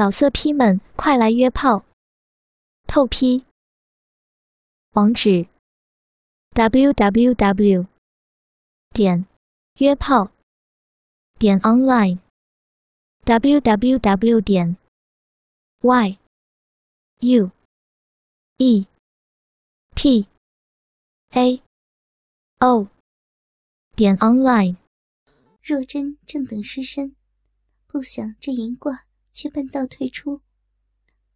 老色批们，快来约炮！透批。网址：w w w 点约炮点 online w w w 点 y u e p a o 点 online。若真正等失身，不想这银挂。却半道退出，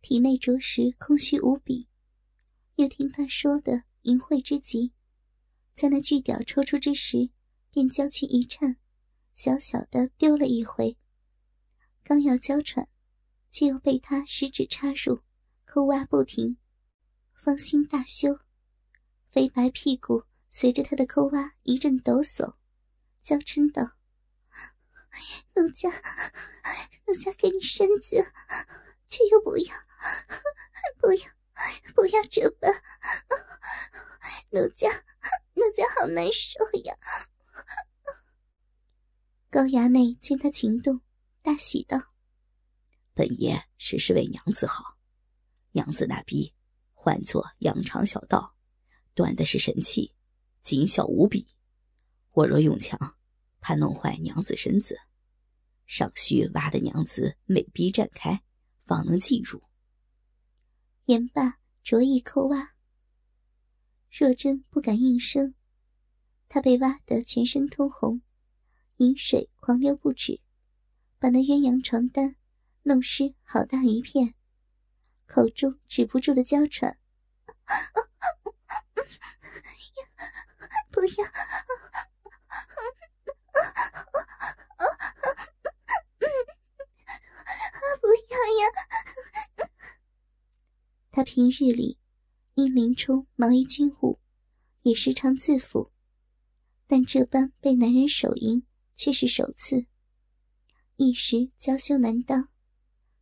体内着实空虚无比。又听他说的淫秽之极，在那巨屌抽出之时，便娇躯一颤，小小的丢了一回。刚要娇喘，却又被他食指插入，抠挖不停，芳心大羞，肥白屁股随着他的抠挖一阵抖擞，娇嗔道。奴家，奴家给你身子，却又不要，不要，不要这般。奴家，奴家好难受呀！高衙内见他情动，大喜道：“本爷实是为娘子好，娘子那逼唤作羊肠小道，短的是神气，紧小无比。我若用强。”怕弄坏娘子身子，尚需挖的娘子美逼绽开，方能进入。言罢，着意抠挖。若真不敢应声，她被挖得全身通红，饮水狂流不止，把那鸳鸯床单弄湿好大一片，口中止不住的娇喘：“ 不要！” 他平日里因林冲忙于军务，也时常自负，但这般被男人手淫却是首次，一时娇羞难当，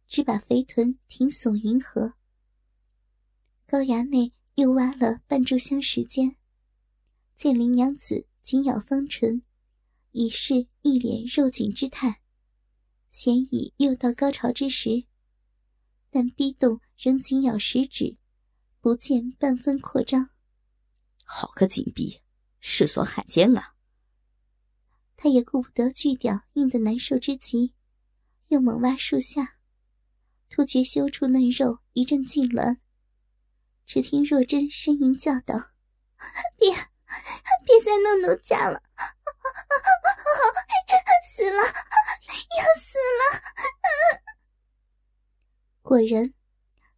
只把肥臀挺耸迎合。高衙内又挖了半炷香时间，见林娘子紧咬芳唇，已是一脸肉紧之态，显已又到高潮之时。但逼动仍紧咬食指，不见半分扩张。好个紧逼，世所罕见啊！他也顾不得巨屌硬得难受之极，又猛挖树下，突觉修处嫩肉一阵痉挛。只听若真呻吟叫道：“ 别，别再弄奴家了，死了，要死了！”果然，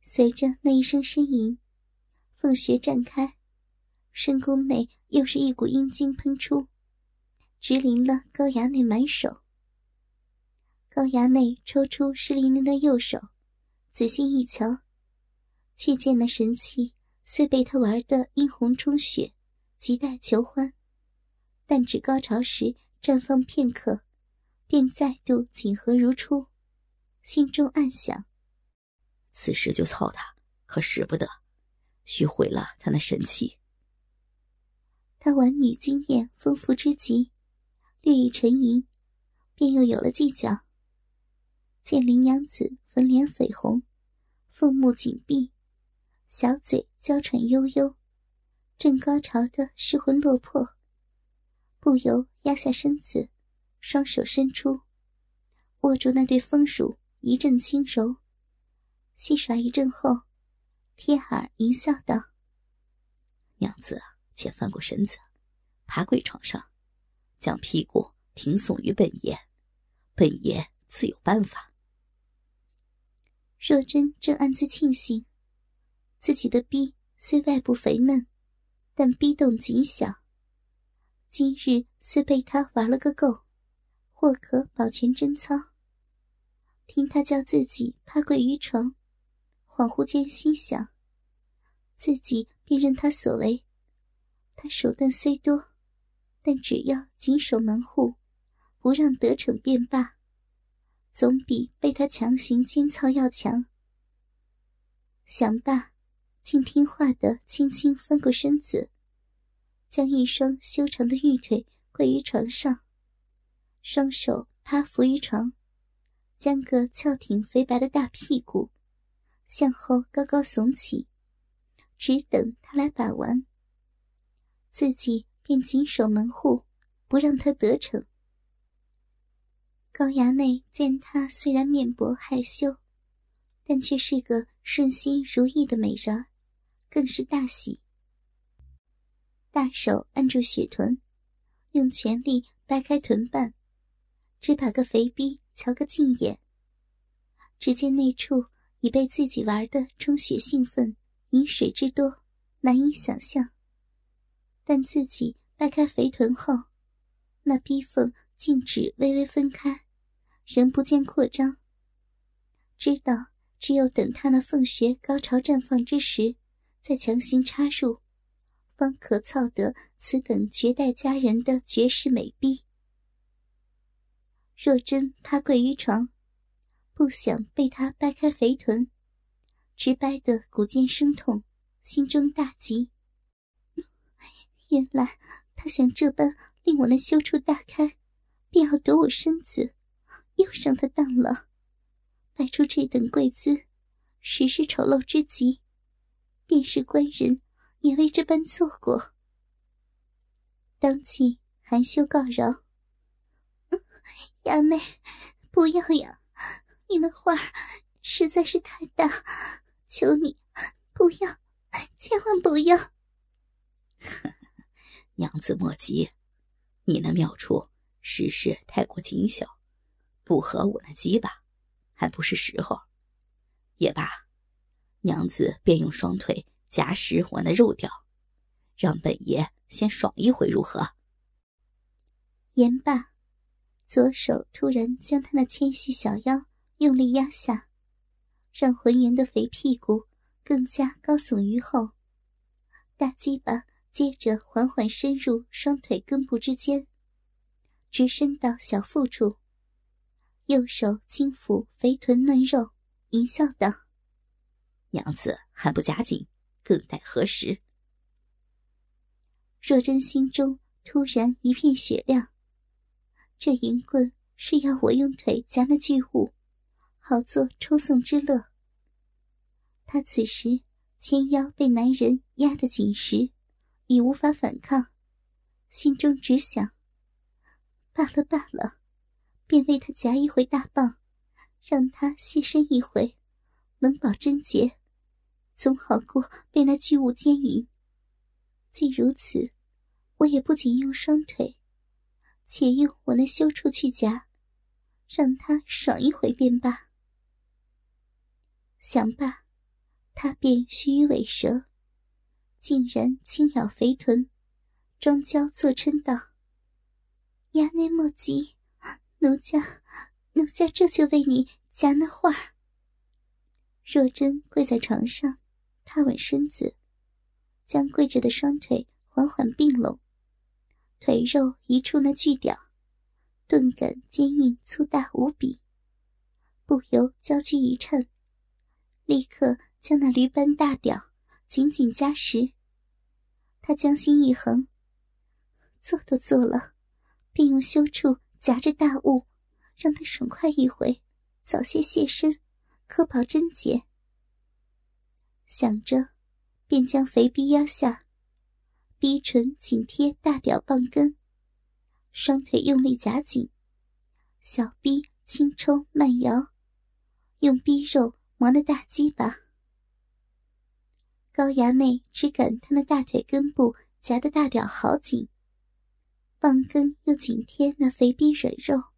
随着那一声呻吟，凤穴绽开，深宫内又是一股阴精喷出，直淋了高衙内满手。高衙内抽出湿淋淋的右手，仔细一瞧，却见那神器虽被他玩得殷红充血，亟待求欢，但只高潮时绽放片刻，便再度紧合如初，心中暗想。此时就操他，可使不得，须毁了他那神器。他玩女经验丰富之极，略一沉吟，便又有了计较。见林娘子粉脸绯红，凤目紧闭，小嘴娇喘悠悠，正高潮的失魂落魄，不由压下身子，双手伸出，握住那对风乳，一阵轻柔。戏耍一阵后，贴耳淫笑道：“娘子，且翻过身子，爬跪床上，将屁股挺耸于本爷，本爷自有办法。”若真正暗自庆幸，自己的逼虽外部肥嫩，但逼动极小。今日虽被他玩了个够，或可保全贞操。听他叫自己趴跪于床。恍惚间心想，自己便任他所为。他手段虽多，但只要谨守门户，不让得逞便罢，总比被他强行奸操要强。想罢，竟听话的轻轻翻过身子，将一双修长的玉腿跪于床上，双手趴伏于床，将个翘挺肥白的大屁股向后高高耸起，只等他来把玩，自己便紧守门户，不让他得逞。高衙内见他虽然面薄害羞，但却是个顺心如意的美人，更是大喜。大手按住雪臀，用全力掰开臀瓣，只把个肥逼瞧个尽眼。只见那处已被自己玩的充血兴奋，饮水之多，难以想象。但自己掰开肥臀后，那逼缝竟只微微分开。仍不见扩张，知道只有等他那凤穴高潮绽放之时，再强行插入，方可操得此等绝代佳人的绝世美逼。若真趴跪于床，不想被他掰开肥臀，直掰得骨尖生痛，心中大急。原来他想这般令我那羞处大开，便要夺我身子。又上他当了，摆出这等贵姿，实是丑陋之极。便是官人也未这般做过。当即含羞告饶：“ 衙内，不要呀！你的画实在是太大，求你不要，千万不要。”娘子莫急，你那妙处实是太过紧小。不合我那鸡巴，还不是时候。也罢，娘子便用双腿夹实我那肉条，让本爷先爽一回，如何？言罢，左手突然将他那纤细小腰用力压下，让浑圆的肥屁股更加高耸于后。大鸡巴接着缓缓伸入双腿根部之间，直伸到小腹处。右手轻抚肥臀嫩肉，淫笑道：“娘子还不加紧，更待何时？”若真心中突然一片雪亮。这银棍是要我用腿夹那巨物，好做抽送之乐。他此时纤腰被男人压得紧实，已无法反抗，心中只想：罢了罢了。便为他夹一回大棒，让他歇身一回，能保贞洁，总好过被那巨物奸淫。既如此，我也不仅用双腿，且用我那羞处去夹，让他爽一回便罢。想罢，他便须臾尾蛇，竟然轻咬肥臀，装娇作嗔道：“衙内莫急。”奴家，奴家这就为你夹那画。若真跪在床上，踏稳身子，将跪着的双腿缓缓并拢，腿肉一触那巨屌，顿感坚硬粗大无比，不由娇躯一颤，立刻将那驴般大屌紧紧夹实。他将心一横，做都做了，便用修处。夹着大物，让他爽快一回，早些现身，可保贞洁。想着，便将肥逼压下，逼唇紧贴大屌棒根，双腿用力夹紧，小逼轻抽慢摇，用逼肉磨那大鸡巴。高衙内只感他那大腿根部夹的大屌好紧。棒根又紧贴那肥逼软肉，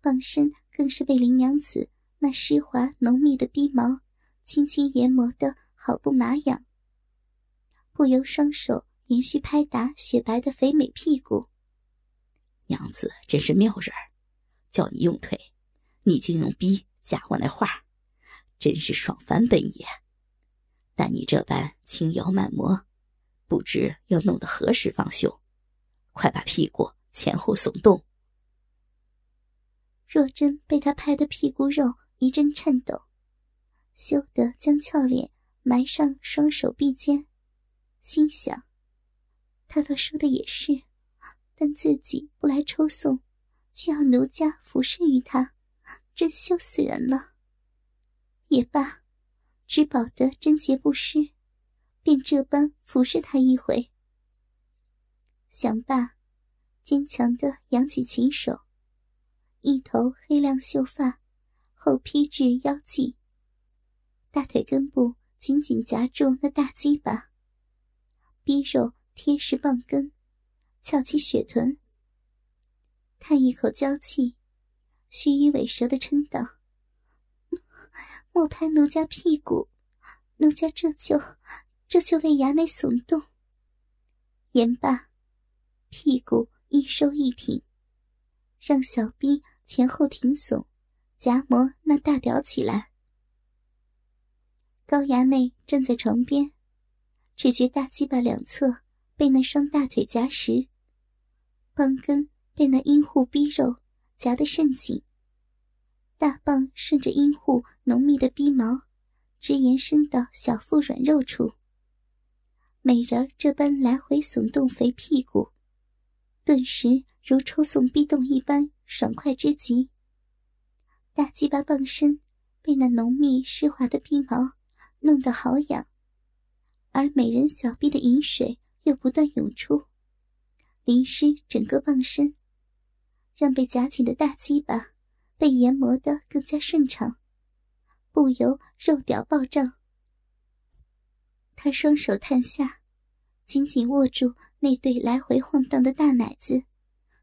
棒身更是被林娘子那湿滑浓密的逼毛轻轻研磨的好不麻痒，不由双手连续拍打雪白的肥美屁股。娘子真是妙人，叫你用腿，你竟用逼夹我那画，真是爽翻本爷。但你这般轻摇慢磨，不知要弄得何时方休。快把屁股前后耸动。若真被他拍的屁股肉一阵颤抖，羞得将俏脸埋上双手臂间，心想：他倒说的也是，但自己不来抽送，却要奴家服侍于他，真羞死人了。也罢，只保得贞洁不失，便这般服侍他一回。想罢，坚强的扬起琴手，一头黑亮秀发后披至腰际，大腿根部紧紧夹住那大鸡巴，逼肉贴实棒根，翘起雪臀。叹一口娇气，须臾尾蛇的嗔道：“莫拍奴家屁股，奴家这就这就为衙内耸动。”言罢，屁股一收一挺，让小臂前后挺耸，夹磨那大屌起来。高衙内站在床边，只觉大鸡巴两侧被那双大腿夹实，棒根。被那阴户逼肉夹得甚紧，大棒顺着阴户浓密的逼毛，直延伸到小腹软肉处。美人这般来回耸动肥屁股，顿时如抽送逼动一般爽快之极。大鸡巴棒身被那浓密湿滑的逼毛弄得好痒，而美人小臂的饮水又不断涌出，淋湿整个棒身。让被夹紧的大鸡巴被研磨得更加顺畅，不由肉屌暴胀。他双手探下，紧紧握住那对来回晃荡的大奶子，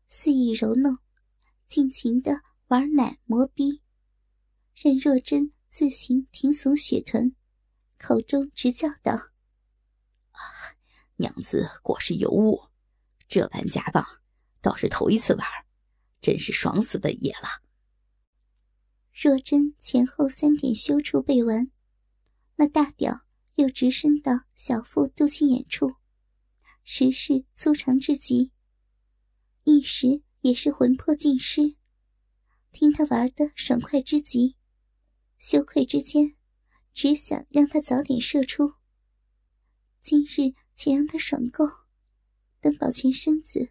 肆意揉弄，尽情的玩奶磨逼。任若真自行挺耸雪臀，口中直叫道：“啊，娘子果是尤物，这般夹棒倒是头一次玩。”真是爽死本爷了！若真前后三点羞处背完，那大屌又直伸到小腹肚脐眼处，实是粗长至极。一时也是魂魄尽失，听他玩的爽快之极，羞愧之间，只想让他早点射出。今日且让他爽够，等保全身子。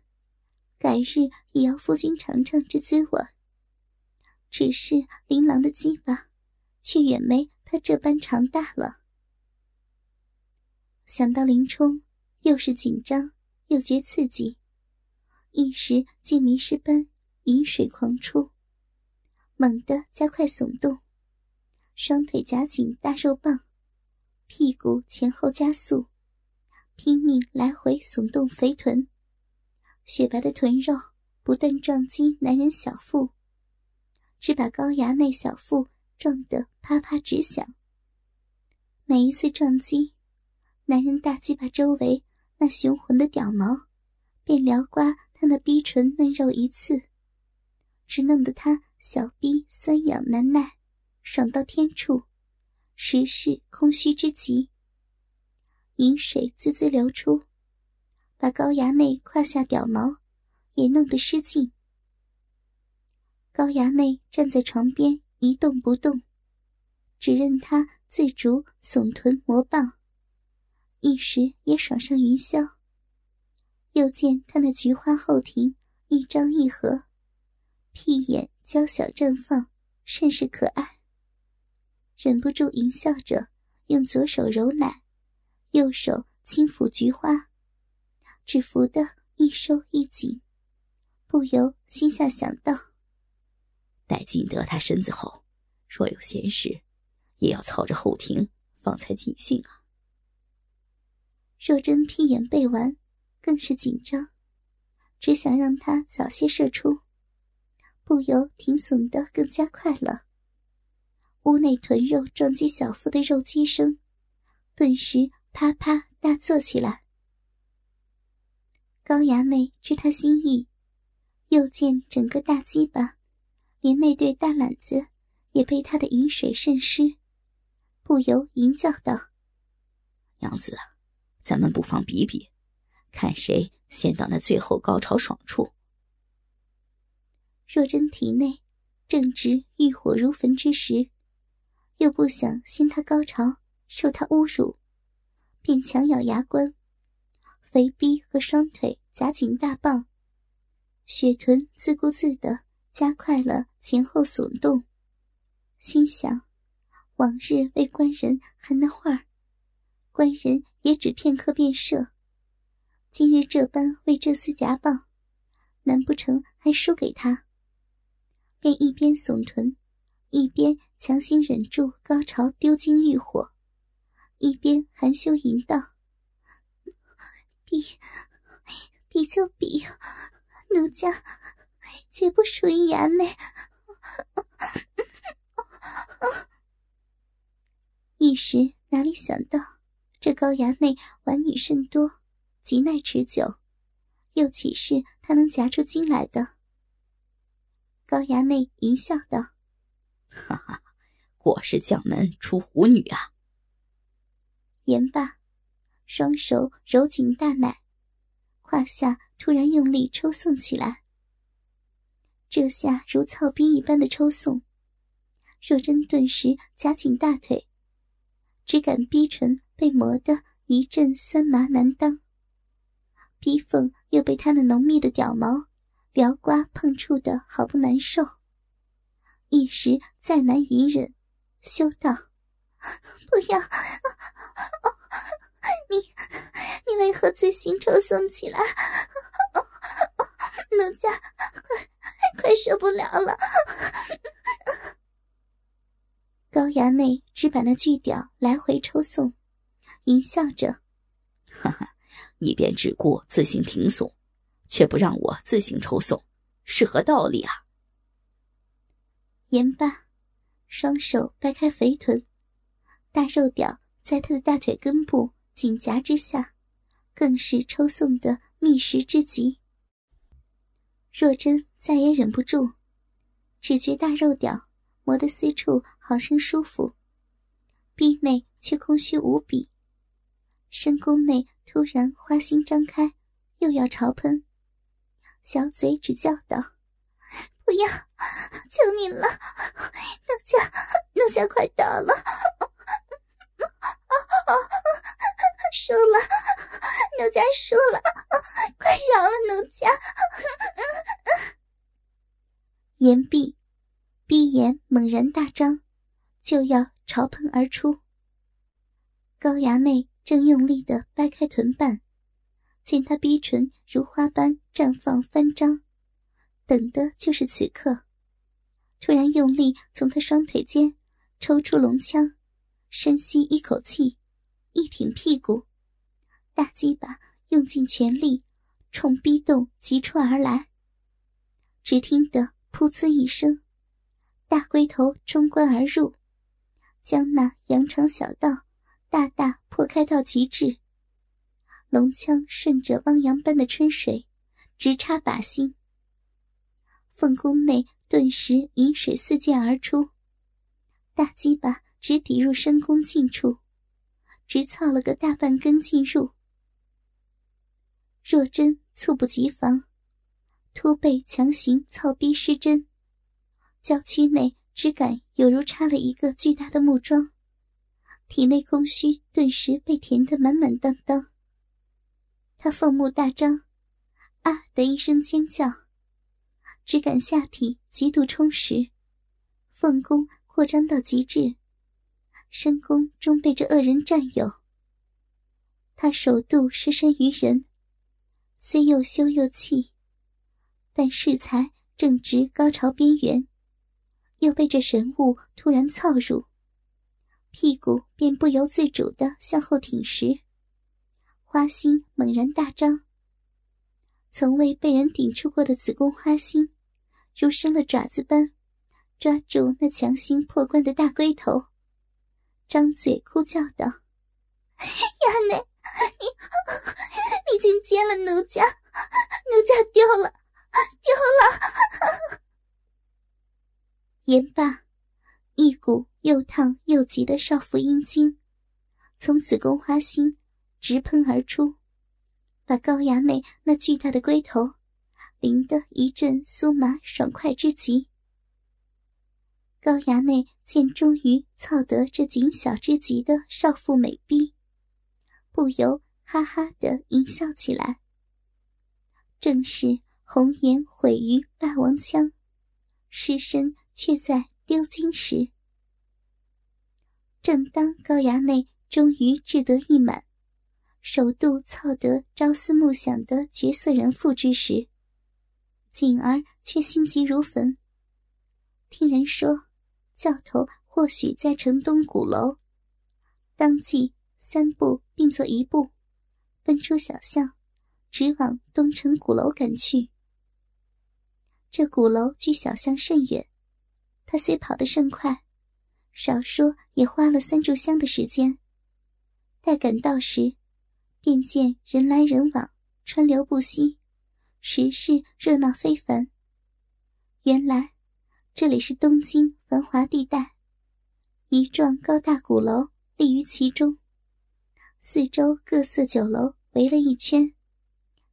改日也要夫君尝尝这滋味。只是琳琅的鸡巴，却远没他这般长大了。想到林冲，又是紧张又觉刺激，一时竟迷失般饮水狂出，猛地加快耸动，双腿夹紧大肉棒，屁股前后加速，拼命来回耸动肥臀。雪白的臀肉不断撞击男人小腹，只把高衙内小腹撞得啪啪直响。每一次撞击，男人大鸡巴周围那雄浑的屌毛便撩刮他那逼唇嫩肉一次，只弄得他小逼酸痒难耐，爽到天处，实是空虚之极。饮水滋滋流出。把高衙内胯下屌毛也弄得失禁。高衙内站在床边一动不动，只任他自主耸臀磨棒，一时也爽上云霄。又见他那菊花后庭一张一合，屁眼娇小绽放，甚是可爱。忍不住淫笑着，用左手揉奶，右手轻抚菊花。只服得一收一紧，不由心下想到：待尽得他身子后，若有闲事，也要操着后庭，方才尽兴啊。若真屁眼背完，更是紧张，只想让他早些射出，不由挺耸的更加快了。屋内臀肉撞击小腹的肉击声，顿时啪啪大作起来。高衙内知他心意，又见整个大鸡巴，连那对大懒子也被他的饮水渗湿，不由吟叫道：“娘子，咱们不妨比比，看谁先到那最后高潮爽处。”若真体内正值欲火如焚之时，又不想先他高潮受他侮辱，便强咬牙关。肥逼和双腿夹紧大棒，雪臀自顾自的加快了前后耸动，心想：往日为官人含那话儿，官人也只片刻便赦。今日这般为这厮夹棒，难不成还输给他？便一边耸臀，一边强行忍住高潮，丢精欲火，一边含羞吟道：“比比就比，奴家绝不属于衙内。”一时哪里想到，这高衙内玩女甚多，极耐持久，又岂是他能夹出精来的？高衙内淫笑道：“哈哈，果是将门出虎女啊！”言罢，双手揉紧大奶，胯下突然用力抽送起来。这下如操逼一般的抽送，若真顿时夹紧大腿。只感逼唇被磨得一阵酸麻难当，逼缝又被他那浓密的屌毛撩刮碰触的好不难受，一时再难隐忍，羞道：“不要！你你为何自行抽送起来？奴家快快受不了了！”高衙内只把那巨屌来回抽送，淫笑着：“哈哈，你便只顾自行停送，却不让我自行抽送，是何道理啊？”言罢，双手掰开肥臀，大肉屌在他的大腿根部紧夹之下，更是抽送的密实之极。若真再也忍不住，只觉大肉屌。磨得私处好生舒服，壁内却空虚无比。深宫内突然花心张开，又要潮喷，小嘴只叫道：“不要，求你了，奴家，奴家快到了，输了，奴家输了，快饶了奴家。”言毕。闭眼猛然大张，就要朝喷而出。高衙内正用力的掰开臀瓣，见他逼唇如花般绽放翻张，等的就是此刻。突然用力从他双腿间抽出龙枪，深吸一口气，一挺屁股，大鸡巴用尽全力冲逼洞急冲而来。只听得噗呲一声。大龟头冲关而入，将那羊肠小道大大破开到极致。龙枪顺着汪洋般的春水，直插靶心。凤宫内顿时饮水四溅而出，大鸡巴直抵入深宫近处，直操了个大半根进入。若真猝不及防，突被强行操逼失真。娇躯内只感有如插了一个巨大的木桩，体内空虚顿时被填得满满当当。他凤目大张，啊的一声尖叫，只感下体极度充实，凤宫扩张到极致，深宫终被这恶人占有。他首度失身于人，虽又羞又气，但适才正值高潮边缘。又被这神物突然操入，屁股便不由自主的向后挺时，花心猛然大张。从未被人顶出过的子宫花心，如生了爪子般抓住那强行破关的大龟头，张嘴哭叫道：“衙内，你你竟奸了奴家，奴家丢了，丢了！”言罢，一股又烫又急的少妇阴茎从子宫花心直喷而出，把高衙内那巨大的龟头淋得一阵酥麻爽快之极。高衙内见终于操得这谨小之极的少妇美逼，不由哈哈的淫笑起来。正是红颜毁于霸王枪。尸身却在丢金时。正当高衙内终于志得意满，首度操得朝思暮想的绝色人妇之时，景儿却心急如焚。听人说，教头或许在城东鼓楼，当即三步并作一步，奔出小巷，直往东城鼓楼赶去。这鼓楼距小巷甚远，他虽跑得甚快，少说也花了三炷香的时间。待赶到时，便见人来人往，川流不息，时事热闹非凡。原来这里是东京繁华地带，一幢高大鼓楼立于其中，四周各色酒楼围了一圈，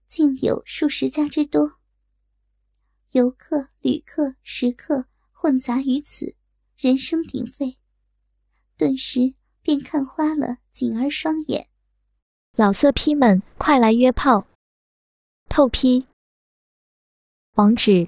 竟有数十家之多。游客、旅客、食客混杂于此，人声鼎沸，顿时便看花了景儿双眼。老色批们，快来约炮！透批。网址